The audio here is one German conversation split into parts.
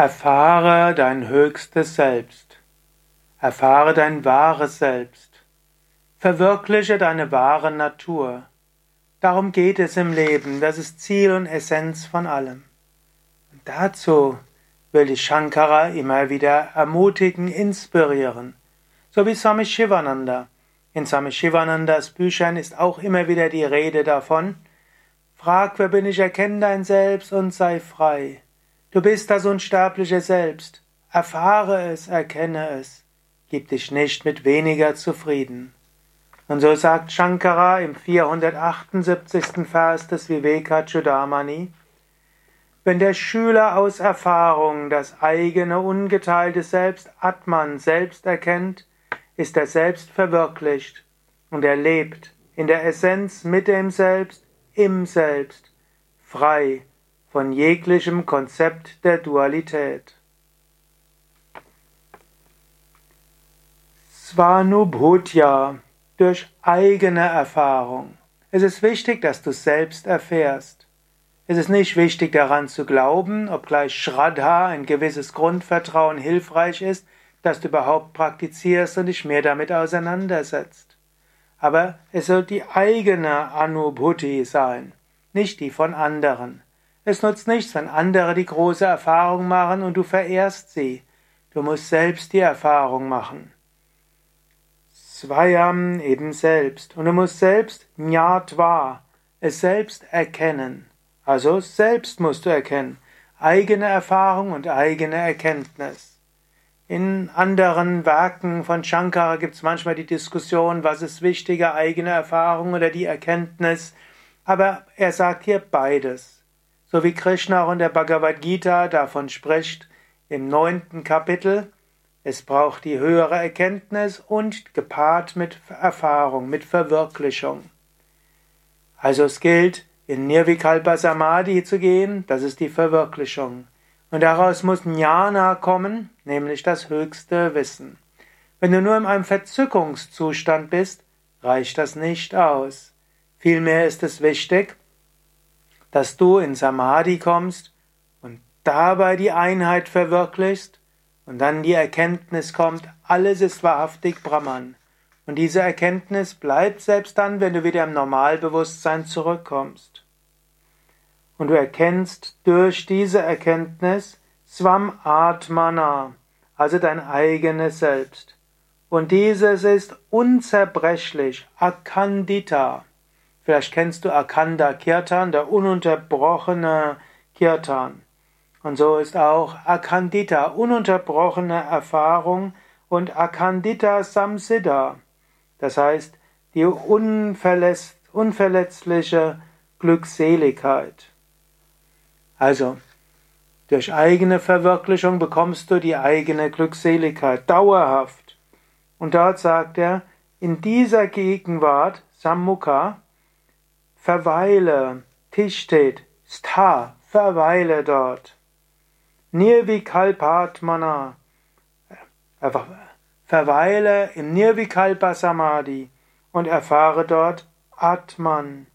Erfahre dein höchstes Selbst. Erfahre dein wahres Selbst. Verwirkliche deine wahre Natur. Darum geht es im Leben. Das ist Ziel und Essenz von allem. Und dazu will die Shankara immer wieder ermutigen, inspirieren. So wie Swami Shivananda. In Swami Shivanandas Büchern ist auch immer wieder die Rede davon. Frag, wer bin ich, erkenne dein Selbst und sei frei. Du bist das unsterbliche Selbst. Erfahre es, erkenne es. Gib dich nicht mit weniger zufrieden. Und so sagt Shankara im 478. Vers des Viveka Chudamani, wenn der Schüler aus Erfahrung das eigene ungeteilte Selbst Atman selbst erkennt, ist er selbst verwirklicht und er lebt in der Essenz mit dem Selbst, im Selbst, frei von jeglichem Konzept der Dualität. Svanubhutya durch eigene Erfahrung. Es ist wichtig, dass du selbst erfährst. Es ist nicht wichtig daran zu glauben, obgleich Shraddha, ein gewisses Grundvertrauen, hilfreich ist, dass du überhaupt praktizierst und dich mehr damit auseinandersetzt. Aber es soll die eigene Anubhuti sein, nicht die von anderen. Es nutzt nichts, wenn andere die große Erfahrung machen und du verehrst sie. Du musst selbst die Erfahrung machen. Swayam eben selbst. Und du musst selbst Jnatva, es selbst erkennen. Also selbst musst du erkennen. Eigene Erfahrung und eigene Erkenntnis. In anderen Werken von Shankara gibt es manchmal die Diskussion, was ist wichtiger, eigene Erfahrung oder die Erkenntnis. Aber er sagt hier beides so wie Krishna auch in der Bhagavad Gita davon spricht, im neunten Kapitel, es braucht die höhere Erkenntnis und gepaart mit Erfahrung, mit Verwirklichung. Also es gilt, in Nirvikalpa Samadhi zu gehen, das ist die Verwirklichung. Und daraus muss Jnana kommen, nämlich das höchste Wissen. Wenn du nur in einem Verzückungszustand bist, reicht das nicht aus. Vielmehr ist es wichtig, dass du in Samadhi kommst und dabei die Einheit verwirklichst und dann die Erkenntnis kommt, alles ist wahrhaftig Brahman. Und diese Erkenntnis bleibt selbst dann, wenn du wieder im Normalbewusstsein zurückkommst. Und du erkennst durch diese Erkenntnis Swam Atmana, also dein eigenes Selbst. Und dieses ist unzerbrechlich, Akandita. Vielleicht kennst du Akanda Kirtan, der ununterbrochene Kirtan. Und so ist auch Akandita, ununterbrochene Erfahrung und Akandita Samsiddha. Das heißt, die unverletz unverletzliche Glückseligkeit. Also, durch eigene Verwirklichung bekommst du die eigene Glückseligkeit dauerhaft. Und dort sagt er, in dieser Gegenwart, Sammukha, verweile, Tishtet, Stha, verweile dort. Nirvikalpatmana, einfach verweile im Nirvikalpa Samadhi und erfahre dort Atman,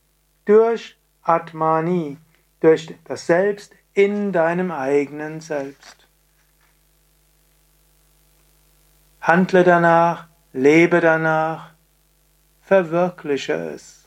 durch Atmani, durch das Selbst in deinem eigenen Selbst. Handle danach, lebe danach, verwirkliche es.